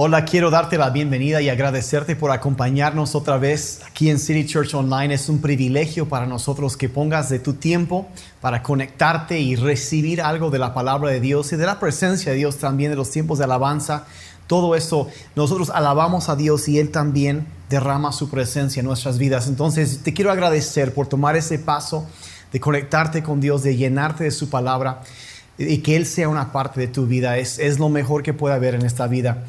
Hola, quiero darte la bienvenida y agradecerte por acompañarnos otra vez aquí en City Church Online. Es un privilegio para nosotros que pongas de tu tiempo para conectarte y recibir algo de la palabra de Dios y de la presencia de Dios también, de los tiempos de alabanza. Todo eso, nosotros alabamos a Dios y Él también derrama su presencia en nuestras vidas. Entonces, te quiero agradecer por tomar ese paso de conectarte con Dios, de llenarte de su palabra y que Él sea una parte de tu vida. Es, es lo mejor que puede haber en esta vida.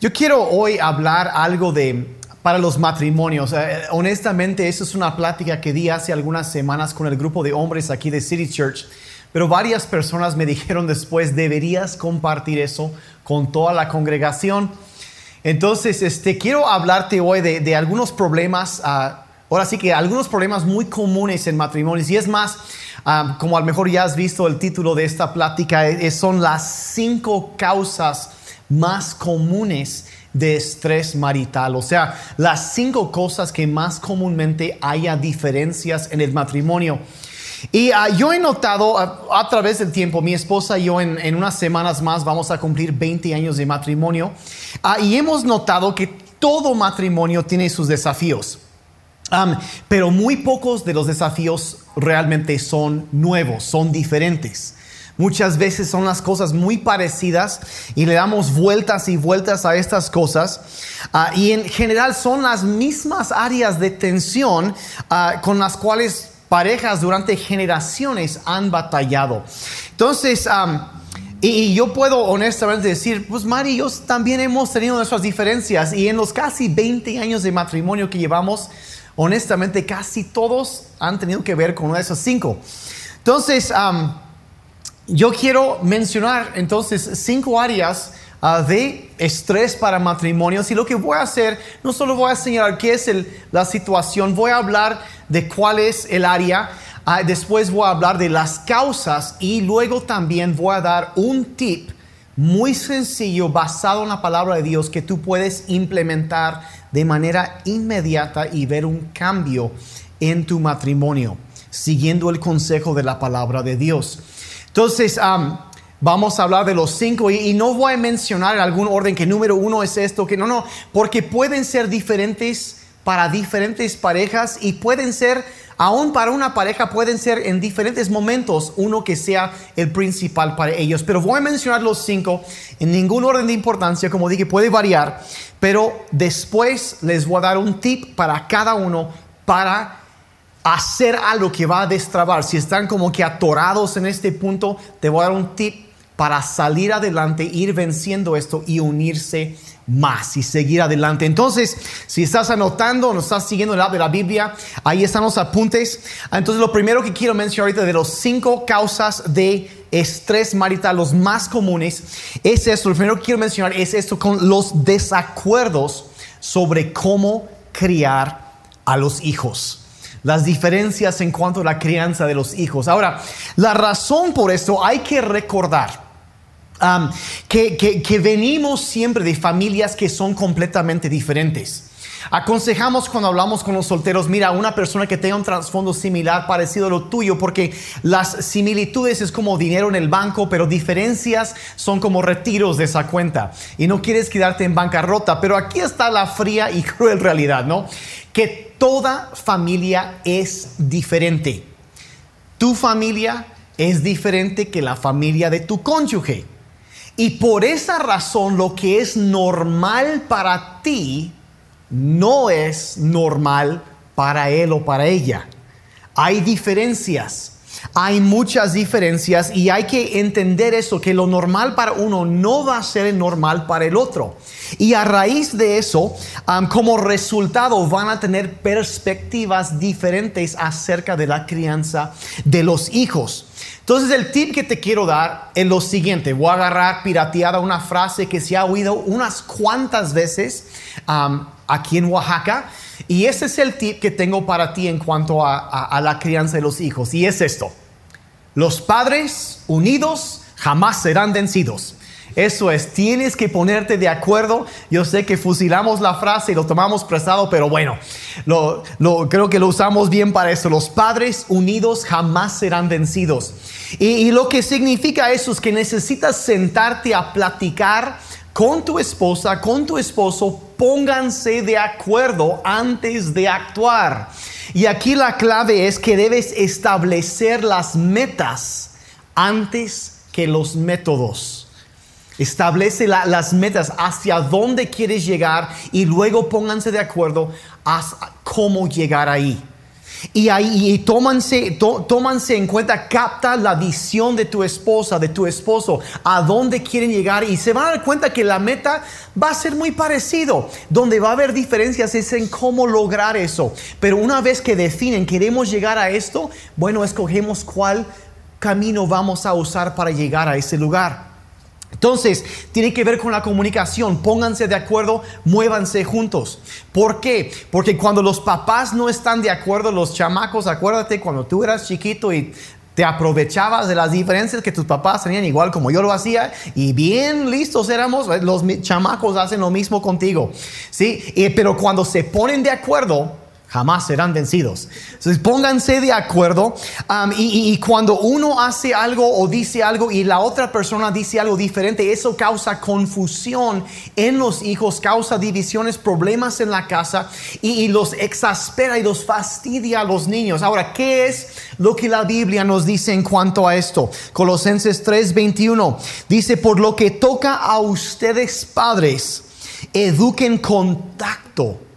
Yo quiero hoy hablar algo de para los matrimonios. Eh, honestamente, eso es una plática que di hace algunas semanas con el grupo de hombres aquí de City Church. Pero varias personas me dijeron después, deberías compartir eso con toda la congregación. Entonces, este, quiero hablarte hoy de, algunos problemas, ah, ahora sí que algunos problemas muy comunes en matrimonios. Y es más, ah, como a lo mejor ya has visto el título de esta plática, eh, son las cinco causas más comunes de estrés marital, o sea, las cinco cosas que más comúnmente haya diferencias en el matrimonio. Y ah, yo he notado ah, a través del tiempo, mi esposa y yo en, unas semanas más vamos a cumplir 20 años de matrimonio, uh, y hemos notado que todo matrimonio tiene sus desafíos. pero muy pocos de los desafíos realmente son nuevos, son diferentes. Muchas veces son las cosas muy parecidas y le damos vueltas y vueltas a estas cosas. Ah, y en general son las mismas áreas de tensión ah, con las cuales parejas durante generaciones han batallado. Entonces, y, yo puedo honestamente decir, pues Mari y yo también hemos tenido nuestras diferencias y en los casi 20 años de matrimonio que llevamos, honestamente casi todos han tenido que ver con una de esas cinco. Entonces, yo quiero mencionar entonces cinco áreas ah, de estrés para matrimonios y lo que voy a hacer, no solo voy a señalar qué es la situación, voy a hablar de cuál es el área, ah, después voy a hablar de las causas y luego también voy a dar un tip muy sencillo basado en la palabra de Dios que tú puedes implementar de manera inmediata y ver un cambio en tu matrimonio, siguiendo el consejo de la palabra de Dios. Entonces, vamos a hablar de los cinco y, no voy a mencionar en algún orden que número uno es esto, que no, no, porque pueden ser diferentes para diferentes parejas y pueden ser, aún para una pareja, pueden ser en diferentes momentos uno que sea el principal para ellos. Pero voy a mencionar los cinco en ningún orden de importancia, como dije, puede variar, pero después les voy a dar un tip para cada uno para hacer algo que va a destrabar. Si están como que atorados en este punto, te voy a dar un tip para salir adelante, ir venciendo esto y unirse más y seguir adelante. Entonces, si estás anotando o no estás siguiendo el lado de la Biblia, ahí están los apuntes. Entonces, lo primero que quiero mencionar ahorita de los cinco causas de estrés marital, los más comunes, es esto. Lo primero que quiero mencionar es esto con los desacuerdos sobre cómo criar a los hijos las diferencias en cuanto a la crianza de los hijos. Ahora, la razón por esto hay que recordar. Que, que venimos siempre de familias que son completamente diferentes. Aconsejamos cuando hablamos con los solteros, mira, una persona que tenga un trasfondo similar, parecido a lo tuyo, porque las similitudes es como dinero en el banco, pero diferencias son como retiros de esa cuenta. Y no quieres quedarte en bancarrota, pero aquí está la fría y cruel realidad, ¿no? Que toda familia es diferente. Tu familia es diferente que la familia de tu cónyuge. Y por esa razón lo que es normal para ti no es normal para él o para ella. Hay diferencias, hay muchas diferencias y hay que entender eso, que lo normal para uno no va a ser normal para el otro. Y a raíz de eso, como resultado, van a tener perspectivas diferentes acerca de la crianza de los hijos. Entonces el tip que te quiero dar es lo siguiente. Voy a agarrar pirateada una frase que se ha oído unas cuantas veces aquí en Oaxaca. Y ese es el tip que tengo para ti en cuanto a, la crianza de los hijos. Y es esto. Los padres unidos jamás serán vencidos. Eso es, tienes que ponerte de acuerdo. Yo sé que fusilamos la frase y lo tomamos prestado, pero bueno, lo, creo que lo usamos bien para eso. Los padres unidos jamás serán vencidos. Y, y lo que significa eso es que necesitas sentarte a platicar con tu esposa, con tu esposo, pónganse de acuerdo antes de actuar. Y aquí la clave es que debes establecer las metas antes que los métodos. Establece las metas hacia dónde quieres llegar y luego pónganse de acuerdo a cómo llegar ahí. Y ahí tómanse, tómanse en cuenta, capta la visión de tu esposa, de tu esposo, a dónde quieren llegar y se van a dar cuenta que la meta va a ser muy parecido. Donde va a haber diferencias es en cómo lograr eso. Pero una vez que definen, queremos llegar a esto, bueno, escogemos cuál camino vamos a usar para llegar a ese lugar. Entonces, tiene que ver con la comunicación. Pónganse de acuerdo, muévanse juntos. ¿Por qué? Porque cuando los papás no están de acuerdo, los chamacos, acuérdate cuando tú eras chiquito y te aprovechabas de las diferencias que tus papás tenían, igual como yo lo hacía, y bien listos éramos, los chamacos hacen lo mismo contigo. ¿sí? pero cuando se ponen de acuerdo, jamás serán vencidos. Entonces pónganse de acuerdo um, y, cuando uno hace algo o dice algo y la otra persona dice algo diferente, eso causa confusión en los hijos, causa divisiones, problemas en la casa y, y los exaspera y los fastidia a los niños. Ahora, ¿qué es lo que la Biblia nos dice en cuanto a esto? Colosenses 3:21 dice, por lo que toca a ustedes padres, eduquen con tacto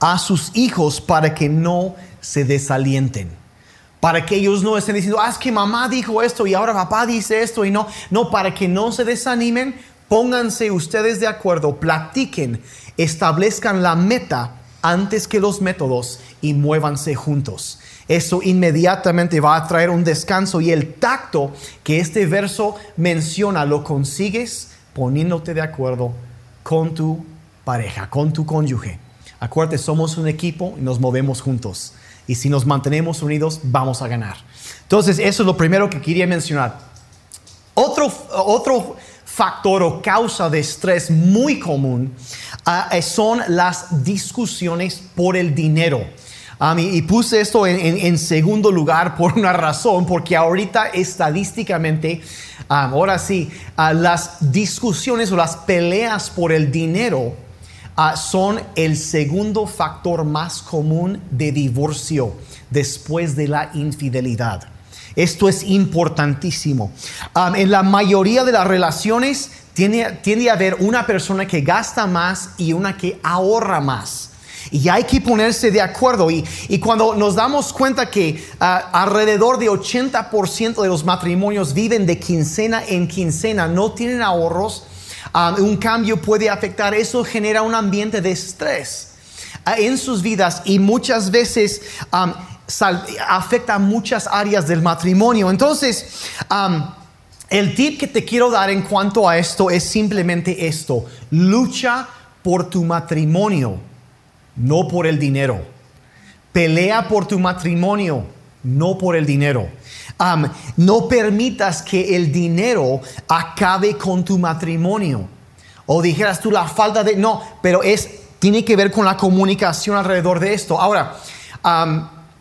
a sus hijos para que no se desalienten. Para que ellos no estén diciendo, ah, es que mamá dijo esto y ahora papá dice esto y no. No, para que no se desanimen, pónganse ustedes de acuerdo, platiquen, establezcan la meta antes que los métodos y muévanse juntos. Eso inmediatamente va a traer un descanso y el tacto que este verso menciona lo consigues poniéndote de acuerdo con tu pareja, con tu cónyuge. Acuérdate, somos un equipo y nos movemos juntos. Y si nos mantenemos unidos, vamos a ganar. Entonces, eso es lo primero que quería mencionar. Otro, otro factor o causa de estrés muy común ah, son las discusiones por el dinero. y, puse esto en, segundo lugar por una razón, porque ahorita estadísticamente, ah, ahora sí, ah, las discusiones o las peleas por el dinero Ah, son el segundo factor más común de divorcio después de la infidelidad. Esto es importantísimo. en la mayoría de las relaciones tiene, tiende a haber una persona que gasta más y una que ahorra más. Y hay que ponerse de acuerdo. Y, cuando nos damos cuenta que ah, alrededor de 80% de los matrimonios viven de quincena en quincena, no tienen ahorros, Um, un cambio puede afectar, eso genera un ambiente de estrés uh, en sus vidas y muchas veces um, afecta muchas áreas del matrimonio. Entonces, el tip que te quiero dar en cuanto a esto es simplemente esto, lucha por tu matrimonio, no por el dinero. Pelea por tu matrimonio, no por el dinero no permitas que el dinero acabe con tu matrimonio. O dijeras tú la falta de... No, pero es, tiene que ver con la comunicación alrededor de esto. Ahora,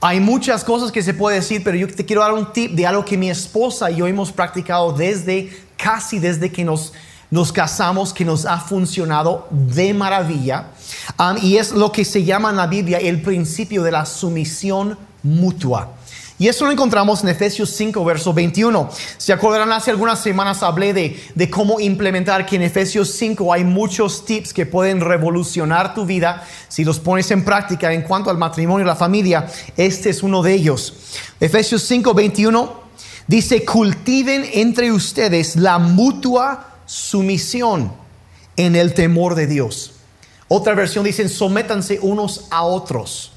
hay muchas cosas que se puede decir, pero yo te quiero dar un tip de algo que mi esposa y yo hemos practicado desde casi desde que nos, nos casamos, que nos ha funcionado de maravilla. y es lo que se llama en la Biblia el principio de la sumisión mutua. Y eso lo encontramos en Efesios 5, verso 21. Se acordarán, hace algunas semanas hablé de, de, cómo implementar que en Efesios 5 hay muchos tips que pueden revolucionar tu vida si los pones en práctica en cuanto al matrimonio y la familia. Este es uno de ellos. Efesios 5, 21 dice, cultiven entre ustedes la mutua sumisión en el temor de Dios. Otra versión dice, sométanse unos a otros.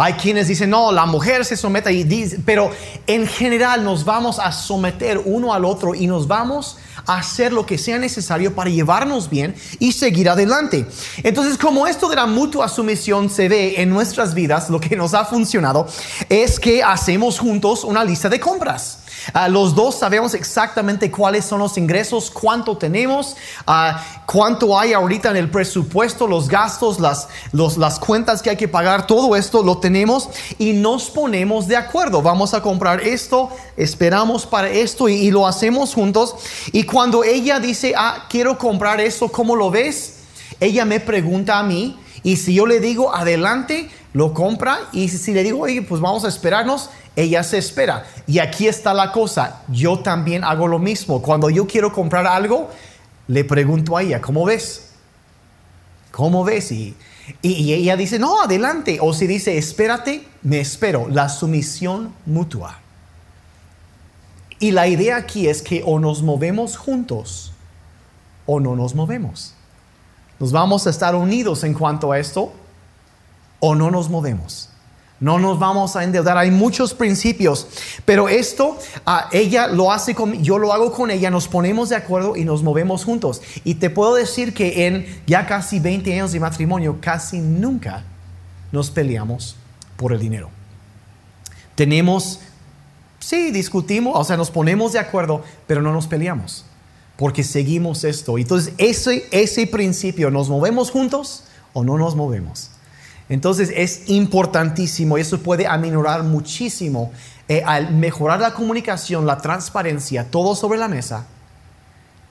Hay quienes dicen, no, la mujer se somete, y dice, pero en general nos vamos a someter uno al otro y nos vamos a hacer lo que sea necesario para llevarnos bien y seguir adelante. Entonces, como esto de la mutua sumisión se ve en nuestras vidas, lo que nos ha funcionado es que hacemos juntos una lista de compras. Ah, los dos sabemos exactamente cuáles son los ingresos, cuánto tenemos, ah, cuánto hay ahorita en el presupuesto, los gastos, las, las cuentas que hay que pagar, todo esto lo tenemos y nos ponemos de acuerdo. Vamos a comprar esto, esperamos para esto y, y lo hacemos juntos. Y cuando ella dice, ah, quiero comprar esto, ¿cómo lo ves? Ella me pregunta a mí y si yo le digo adelante, lo compra y si le digo, oye, pues vamos a esperarnos, ella se espera. Y aquí está la cosa, yo también hago lo mismo. Cuando yo quiero comprar algo, le pregunto a ella, ¿cómo ves? ¿Cómo ves? Y, y, ella dice, no, adelante. O si dice, espérate, me espero. La sumisión mutua. Y la idea aquí es que o nos movemos juntos o no nos movemos. Nos vamos a estar unidos en cuanto a esto o no nos movemos. No nos vamos a endeudar. Hay muchos principios, pero esto ah, ella lo hace yo lo hago con ella, nos ponemos de acuerdo y nos movemos juntos. Y te puedo decir que en ya casi 20 años de matrimonio, casi nunca nos peleamos por el dinero. Tenemos, sí, discutimos, o sea, nos ponemos de acuerdo, pero no nos peleamos, porque seguimos esto. Entonces, ese, ese principio, ¿nos movemos juntos o no nos movemos? Entonces es importantísimo y eso puede aminorar muchísimo eh, al mejorar la comunicación, la transparencia, todo sobre la mesa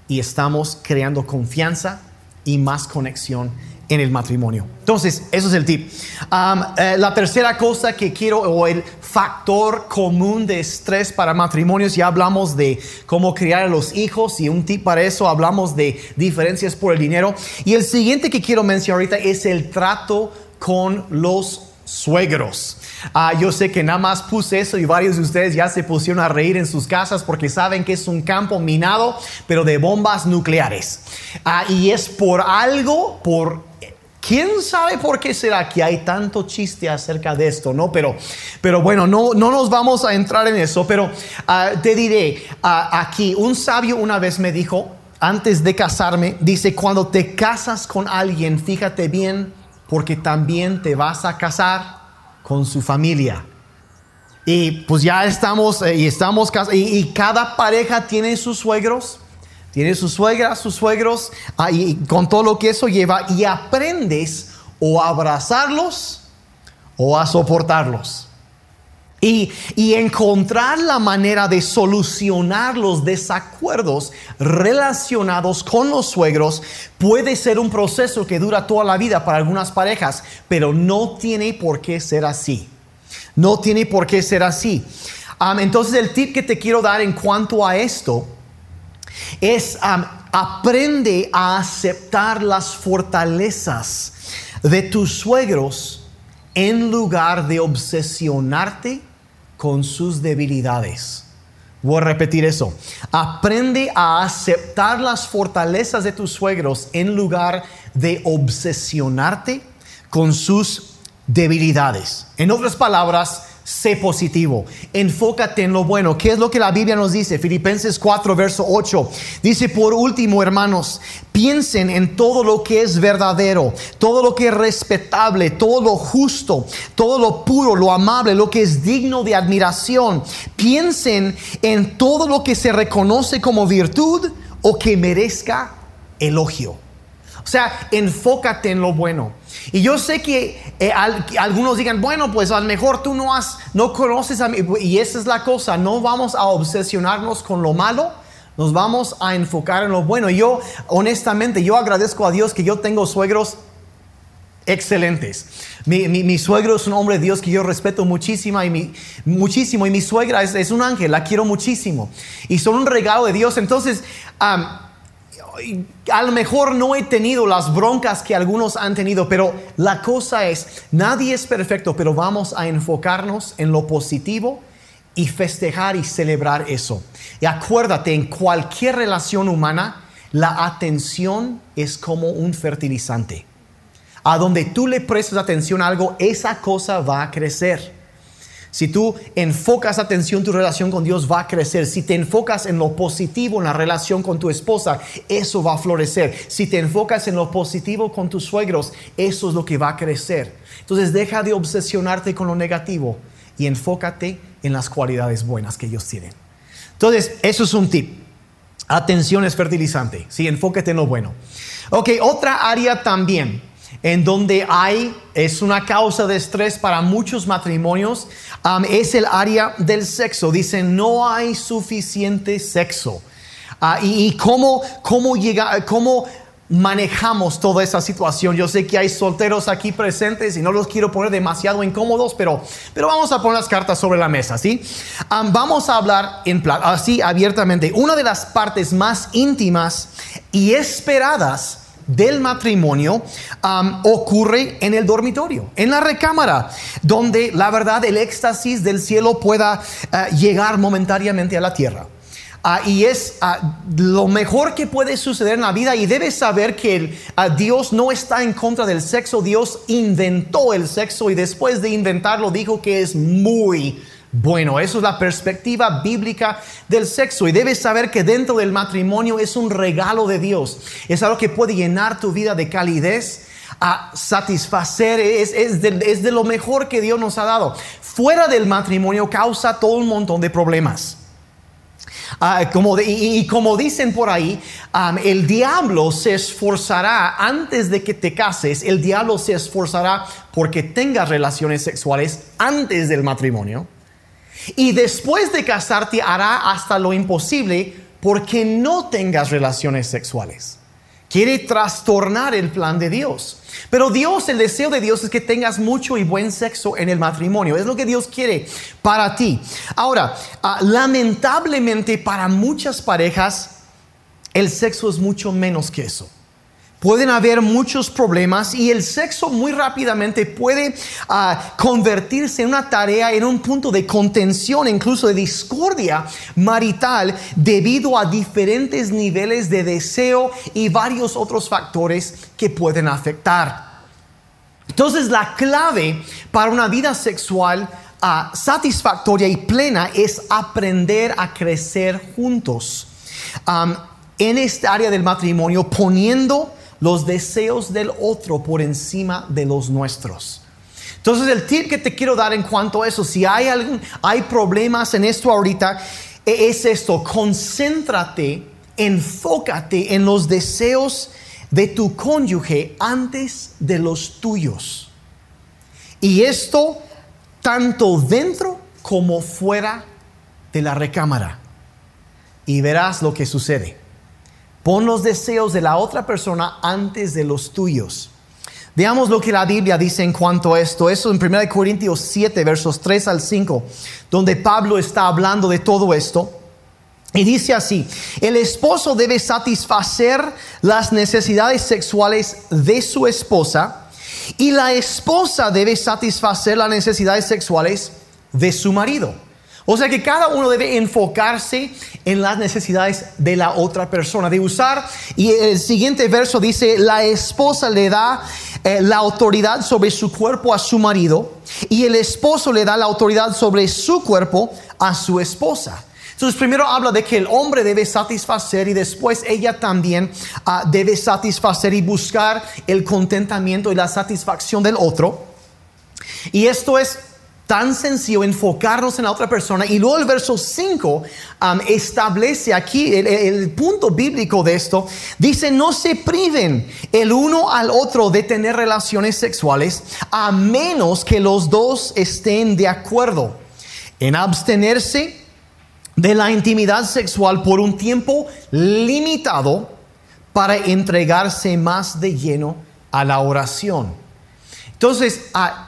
y estamos creando confianza y más conexión en el matrimonio. Entonces, eso es el tip. Eh, la tercera cosa que quiero, o el factor común de estrés para matrimonios, ya hablamos de cómo criar a los hijos y un tip para eso, hablamos de diferencias por el dinero. Y el siguiente que quiero mencionar ahorita es el trato con los suegros. Ah, yo sé que nada más puse eso y varios de ustedes ya se pusieron a reír en sus casas porque saben que es un campo minado, pero de bombas nucleares. Ah, y es por algo, por ¿Quién sabe por qué será que hay tanto chiste acerca de esto? No, pero, pero bueno, no, no nos vamos a entrar en eso, pero ah, te diré, aquí un sabio una vez me dijo, antes de casarme, dice, cuando te casas con alguien, fíjate bien porque también te vas a casar con su familia. Y pues ya estamos, eh, y estamos y, y, cada pareja tiene sus suegros, tiene sus suegras, sus suegros, ah, con todo lo que eso lleva, y aprendes o a abrazarlos o a soportarlos. Y, encontrar la manera de solucionar los desacuerdos relacionados con los suegros puede ser un proceso que dura toda la vida para algunas parejas, pero no tiene por qué ser así. No tiene por qué ser así. entonces el tip que te quiero dar en cuanto a esto es aprende a aceptar las fortalezas de tus suegros en lugar de obsesionarte con sus debilidades. Voy a repetir eso. Aprende a aceptar las fortalezas de tus suegros en lugar de obsesionarte con sus debilidades. En otras palabras, sé positivo, enfócate en lo bueno. ¿Qué es lo que la Biblia nos dice? Filipenses 4, verso 8. Dice, por último, hermanos, piensen en todo lo que es verdadero, todo lo que es respetable, todo lo justo, todo lo puro, lo amable, lo que es digno de admiración. Piensen en todo lo que se reconoce como virtud o que merezca elogio. O sea, enfócate en lo bueno. Y yo sé que eh, algunos digan, bueno, pues a lo mejor tú no has, no conoces a mí. Y esa es la cosa, no vamos a obsesionarnos con lo malo, nos vamos a enfocar en lo bueno. Yo, honestamente, yo agradezco a Dios que yo tengo suegros excelentes. Mi, suegro es un hombre de Dios que yo respeto muchísimo y mi, muchísimo. Y mi suegra es, un ángel, la quiero muchísimo. Y son un regalo de Dios. Entonces, a lo mejor no he tenido las broncas que algunos han tenido, pero la cosa es, nadie es perfecto, pero vamos a enfocarnos en lo positivo y festejar y celebrar eso. Y acuérdate, en cualquier relación humana, la atención es como un fertilizante. A donde tú le prestes atención a algo, esa cosa va a crecer. Si tú enfocas atención, tu relación con Dios va a crecer. Si te enfocas en lo positivo en la relación con tu esposa, eso va a florecer. Si te enfocas en lo positivo con tus suegros, eso es lo que va a crecer. Entonces deja de obsesionarte con lo negativo y enfócate en las cualidades buenas que ellos tienen. Entonces, eso es un tip. Atención es fertilizante. Sí, enfóquete en lo bueno. Ok, otra área también en donde hay, es una causa de estrés para muchos matrimonios, um, es el área del sexo. Dicen, no hay suficiente sexo. Ah, y, cómo, cómo, llega, cómo manejamos toda esa situación. Yo sé que hay solteros aquí presentes y no los quiero poner demasiado incómodos, pero, pero vamos a poner las cartas sobre la mesa, ¿sí? Um, vamos a hablar en así abiertamente. Una de las partes más íntimas y esperadas del matrimonio ocurre en el dormitorio, en la recámara, donde la verdad el éxtasis del cielo pueda uh, llegar momentáneamente a la tierra. Uh, y es uh, lo mejor que puede suceder en la vida y debes saber que Dios no está en contra del sexo, Dios inventó el sexo y después de inventarlo dijo que es muy bueno, eso es la perspectiva bíblica del sexo y debes saber que dentro del matrimonio es un regalo de Dios. Es algo que puede llenar tu vida de calidez, a satisfacer, es, de, lo mejor que Dios nos ha dado. Fuera del matrimonio causa todo un montón de problemas. Ah, como y, como dicen por ahí, el diablo se esforzará antes de que te cases, el diablo se esforzará porque tengas relaciones sexuales antes del matrimonio. Y después de casarte hará hasta lo imposible porque no tengas relaciones sexuales. Quiere trastornar el plan de Dios. Pero Dios, el deseo de Dios es que tengas mucho y buen sexo en el matrimonio. Es lo que Dios quiere para ti. Ahora, ah, lamentablemente para muchas parejas, el sexo es mucho menos que eso. Pueden haber muchos problemas y el sexo muy rápidamente puede ah, convertirse en una tarea, en un punto de contención, incluso de discordia marital debido a diferentes niveles de deseo y varios otros factores que pueden afectar. Entonces la clave para una vida sexual ah, satisfactoria y plena es aprender a crecer juntos. en esta área del matrimonio, poniendo los deseos del otro por encima de los nuestros. Entonces el tip que te quiero dar en cuanto a eso, si hay algún, hay problemas en esto ahorita, e, es esto, concéntrate, enfócate en los deseos de tu cónyuge antes de los tuyos. Y esto tanto dentro como fuera de la recámara. Y verás lo que sucede. Pon los deseos de la otra persona antes de los tuyos. Veamos lo que la Biblia dice en cuanto a esto. Eso en 1 Corintios 7, versos 3 al 5, donde Pablo está hablando de todo esto. Y dice así, el esposo debe satisfacer las necesidades sexuales de su esposa y la esposa debe satisfacer las necesidades sexuales de su marido. O sea que cada uno debe enfocarse en las necesidades de la otra persona, de usar, y el siguiente verso dice, la esposa le da eh, la autoridad sobre su cuerpo a su marido y el esposo le da la autoridad sobre su cuerpo a su esposa. Entonces primero habla de que el hombre debe satisfacer y después ella también ah, debe satisfacer y buscar el contentamiento y la satisfacción del otro. Y esto es tan sencillo enfocarnos en la otra persona. Y luego el verso 5 um, establece aquí el, punto bíblico de esto. Dice, no se priven el uno al otro de tener relaciones sexuales a menos que los dos estén de acuerdo en abstenerse de la intimidad sexual por un tiempo limitado para entregarse más de lleno a la oración. Entonces, a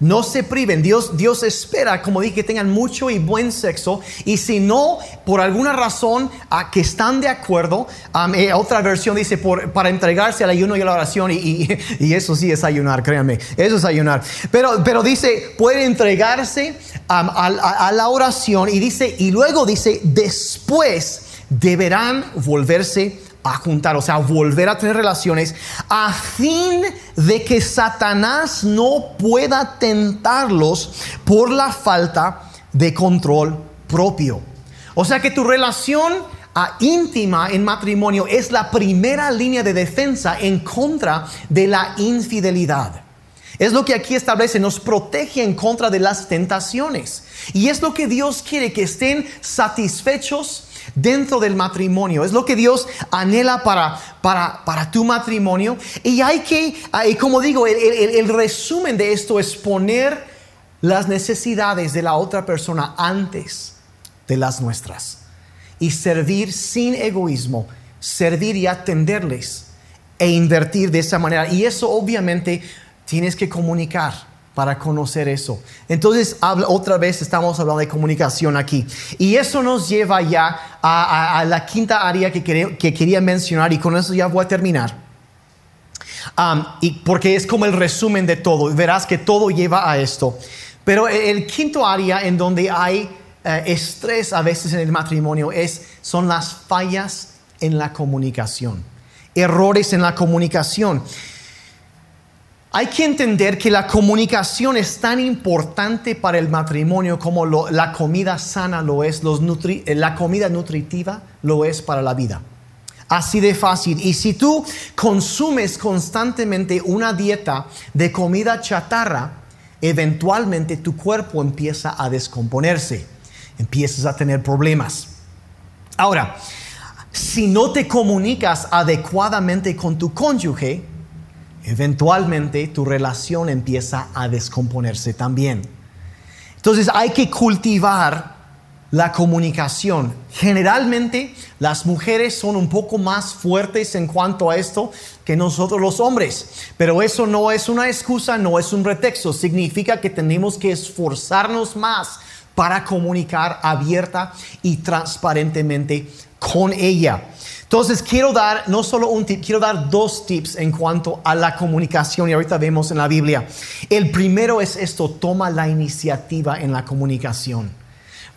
no se priven. Dios, Dios espera, como dije, que tengan mucho y buen sexo. Y si no, por alguna razón, a que están de acuerdo, eh, otra versión dice para entregarse al ayuno y a la oración. Y, eso sí es ayunar, créanme. Eso es ayunar. Pero, pero dice, pueden entregarse a la oración. Y dice, y luego dice, después deberán volverse a juntar, o sea, volver a tener relaciones, a fin de que Satanás no pueda tentarlos por la falta de control propio. O sea que tu relación íntima en matrimonio es la primera línea de defensa en contra de la infidelidad. Es lo que aquí establece, nos protege en contra de las tentaciones. Y es lo que Dios quiere, que estén satisfechos dentro del matrimonio. Es lo que Dios anhela para, para, para tu matrimonio. Y hay que, y como digo, el, el resumen de esto es poner las necesidades de la otra persona antes de las nuestras. Y servir sin egoísmo, servir y atenderles e invertir de esa manera. Y eso obviamente tienes que comunicar para conocer eso. Entonces, otra vez estamos hablando de comunicación aquí. Y eso nos lleva ya a, la quinta área que, que, quería mencionar y con eso ya voy a terminar. Y porque es como el resumen de todo. Verás que todo lleva a esto. Pero el quinto área en donde hay eh, estrés a veces en el matrimonio es, son las fallas en la comunicación. Errores en la comunicación. Hay que entender que la comunicación es tan importante para el matrimonio como la comida sana lo es, eh, la comida nutritiva lo es para la vida. Así de fácil. Y si tú consumes constantemente una dieta de comida chatarra, eventualmente tu cuerpo empieza a descomponerse, empiezas a tener problemas. Ahora, si no te comunicas adecuadamente con tu cónyuge, eventualmente tu relación empieza a descomponerse también. Entonces hay que cultivar la comunicación. Generalmente las mujeres son un poco más fuertes en cuanto a esto que nosotros los hombres, pero eso no es una excusa, no es un pretexto, significa que tenemos que esforzarnos más para comunicar abierta y transparentemente con ella. Entonces quiero dar no solo un tip, quiero dar dos tips en cuanto a la comunicación y ahorita vemos en la Biblia. El primero es esto, toma la iniciativa en la comunicación.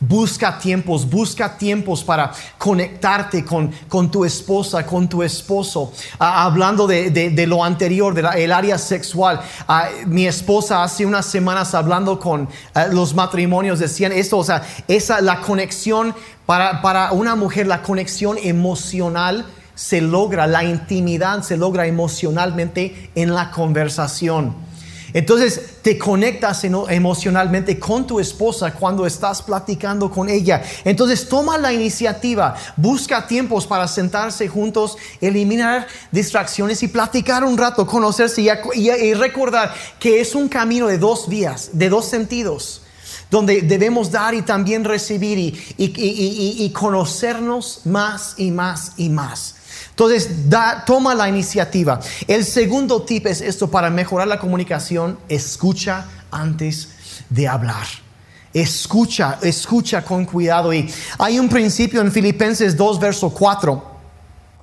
Busca tiempos, busca tiempos para conectarte con, con tu esposa, con tu esposo. Ah, hablando de, de, lo anterior, del área sexual. Ah, mi esposa hace unas semanas hablando con ah, los matrimonios decían esto, o sea, esa la conexión para, para una mujer, la conexión emocional se logra, la intimidad se logra emocionalmente en la conversación. Entonces te conectas emocionalmente con tu esposa cuando estás platicando con ella. Entonces toma la iniciativa, busca tiempos para sentarse juntos, eliminar distracciones y platicar un rato, conocerse y, recordar que es un camino de dos vías, de dos sentidos donde debemos dar y también recibir y, conocernos más y más y más. Entonces, da, toma la iniciativa. El segundo tip es esto para mejorar la comunicación, escucha antes de hablar. Escucha, escucha con cuidado. Y hay un principio en Filipenses 2, verso 4,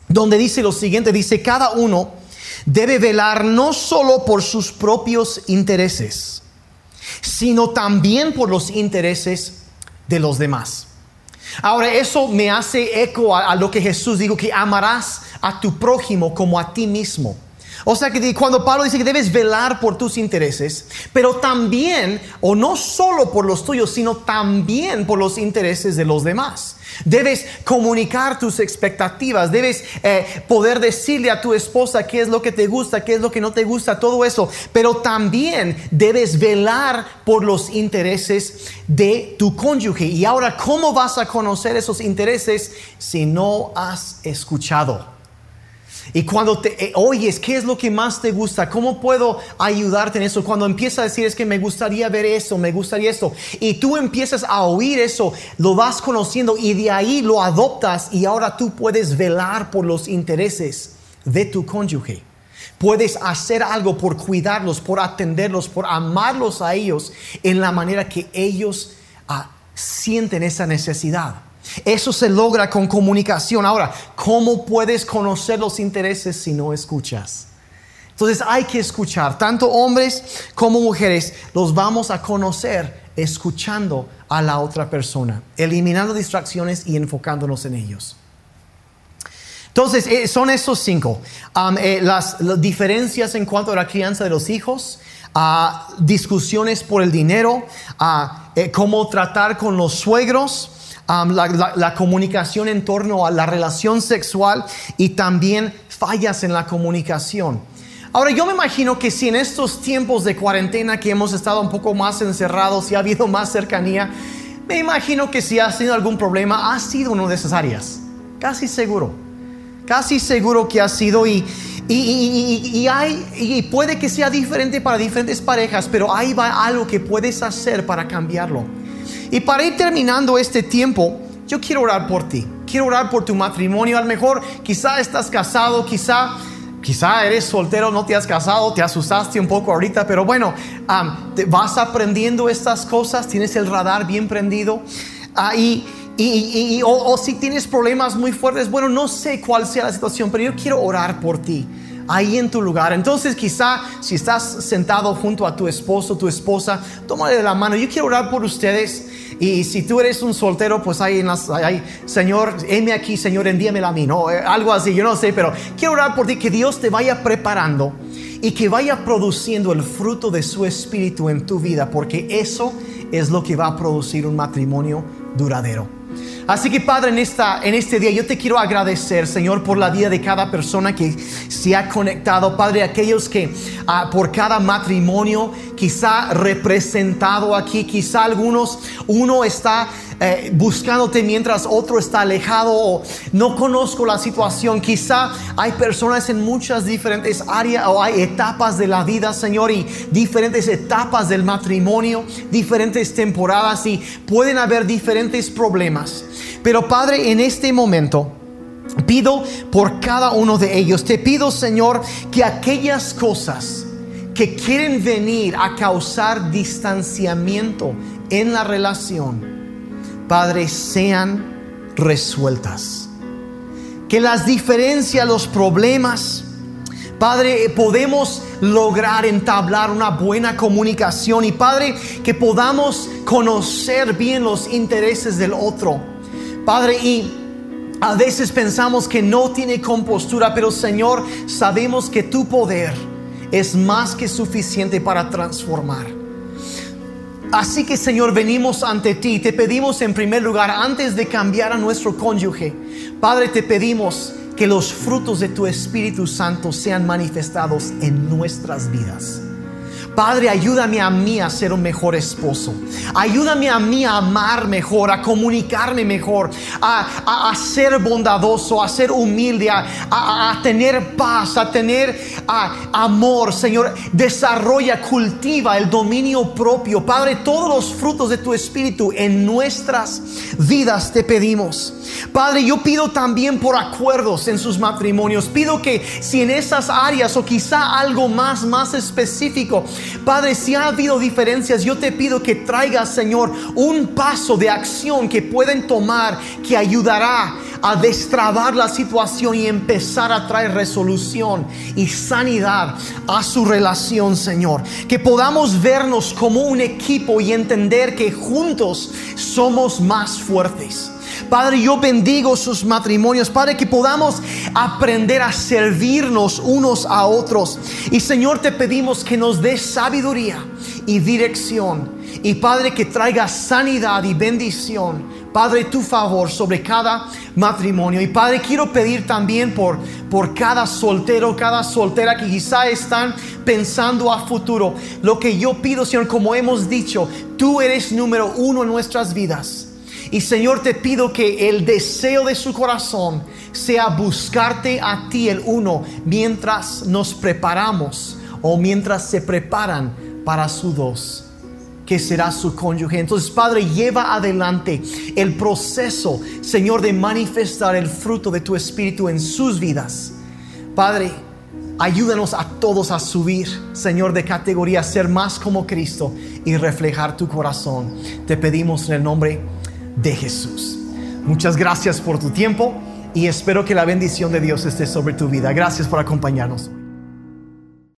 donde dice lo siguiente, dice, cada uno debe velar no solo por sus propios intereses, sino también por los intereses de los demás. Ahora, eso me hace eco a, lo que Jesús dijo, que amarás a tu prójimo como a ti mismo. O sea que cuando Pablo dice que debes velar por tus intereses, pero también, o no solo por los tuyos, sino también por los intereses de los demás. Debes comunicar tus expectativas, debes eh, poder decirle a tu esposa qué es lo que te gusta, qué es lo que no te gusta, todo eso, pero también debes velar por los intereses de tu cónyuge. Y ahora, ¿cómo vas a conocer esos intereses si no has escuchado? Y cuando te eh, oyes, ¿qué es lo que más te gusta? ¿Cómo puedo ayudarte en eso? Cuando empiezas a decir, es que me gustaría ver eso, me gustaría esto. Y tú empiezas a oír eso, lo vas conociendo y de ahí lo adoptas y ahora tú puedes velar por los intereses de tu cónyuge. Puedes hacer algo por cuidarlos, por atenderlos, por amarlos a ellos en la manera que ellos ah, sienten esa necesidad. Eso se logra con comunicación. Ahora, ¿cómo puedes conocer los intereses si no escuchas? Entonces hay que escuchar, tanto hombres como mujeres, los vamos a conocer escuchando a la otra persona, eliminando distracciones y enfocándonos en ellos. Entonces, eh, son esos cinco. Eh, las, diferencias en cuanto a la crianza de los hijos, discusiones por el dinero, eh, cómo tratar con los suegros, la, comunicación en torno a la relación sexual y también fallas en la comunicación. Ahora yo me imagino que si en estos tiempos de cuarentena que hemos estado un poco más encerrados y ha habido más cercanía, me imagino que si has tenido algún problema, ha sido una de esas áreas. Casi seguro. Casi seguro que ha sido y, y, hay, y puede que sea diferente para diferentes parejas, pero ahí va algo que puedes hacer para cambiarlo. Y para ir terminando este tiempo, yo quiero orar por ti. Quiero orar por tu matrimonio. A lo mejor quizá estás casado, quizá Quizá eres soltero, no te has casado, te asustaste un poco ahorita, pero bueno, te vas aprendiendo estas cosas, tienes el radar bien prendido. Ah, y, y, o, si tienes problemas muy fuertes, bueno, no sé cuál sea la situación, pero yo quiero orar por ti ahí en tu lugar. Entonces quizá si estás sentado junto a tu esposo, tu esposa, tómale de la mano. Yo quiero orar por ustedes. Y si tú eres un soltero, pues ahí, en las, ahí Señor, heme aquí, Señor, envíamela a mí, ¿no? Eh, algo así, yo no sé, pero quiero orar por ti, que Dios te vaya preparando y que vaya produciendo el fruto de su espíritu en tu vida, porque eso es lo que va a producir un matrimonio duradero. Así que Padre, en, esta, en este día yo te quiero agradecer, Señor, por la vida de cada persona que se ha conectado. Padre, aquellos que ah, por cada matrimonio quizá representado aquí, quizá algunos, uno está eh, buscándote mientras otro está alejado o no conozco la situación. Quizá hay personas en muchas diferentes áreas o hay etapas de la vida, Señor, y diferentes etapas del matrimonio, diferentes temporadas y pueden haber diferentes problemas. Pero Padre, en este momento... Pido por cada uno de ellos. Te pido, Señor, que aquellas cosas que quieren venir a causar distanciamiento en la relación, Padre, sean resueltas. Que las diferencias, los problemas, Padre, podemos lograr entablar una buena comunicación y Padre, que podamos conocer bien los intereses del otro Padre, y a veces pensamos que no tiene compostura, pero Señor, sabemos que tu poder es más que suficiente para transformar. Así que Señor, venimos ante ti. Te pedimos en primer lugar, antes de cambiar a nuestro cónyuge, Padre, te pedimos que los frutos de tu Espíritu Santo sean manifestados en nuestras vidas. Padre, ayúdame a mí a ser un mejor esposo. Ayúdame a mí a amar mejor, a comunicarme mejor, a, ser bondadoso, a ser humilde, a, tener paz, a tener amor. Señor, desarrolla, cultiva el dominio propio. Padre, todos los frutos de tu Espíritu en nuestras vidas te pedimos. Padre, yo pido también por acuerdos en sus matrimonios. Pido que si en esas áreas o quizá algo más, más específico, Padre, si ha habido diferencias, yo te pido que traigas, Señor, un paso de acción que pueden tomar que ayudará a destrabar la situación y empezar a traer resolución y sanidad a su relación, Señor. Que podamos vernos como un equipo y entender que juntos somos más fuertes. Padre, yo bendigo sus matrimonios, Padre, que podamos aprender a servirnos unos a otros. Y Señor, te pedimos que nos des sabiduría y dirección. Y Padre, que traiga sanidad y bendición. Padre, tu favor sobre cada matrimonio. Y Padre, quiero pedir también por, por cada soltero, cada soltera que quizá están pensando a futuro. Lo que yo pido, Señor, como hemos dicho, tú eres número uno en nuestras vidas. Y Señor, te pido que el deseo de su corazón sea buscarte a ti el uno mientras nos preparamos o mientras se preparan para su dos que será su cónyuge. Entonces, Padre, lleva adelante el proceso, Señor, de manifestar el fruto de tu Espíritu en sus vidas. Padre, ayúdanos a todos a subir, Señor, de categoría, ser más como Cristo y reflejar tu corazón. Te pedimos en el nombre de Jesús. Muchas gracias por tu tiempo y espero que la bendición de Dios esté sobre tu vida. Gracias por acompañarnos.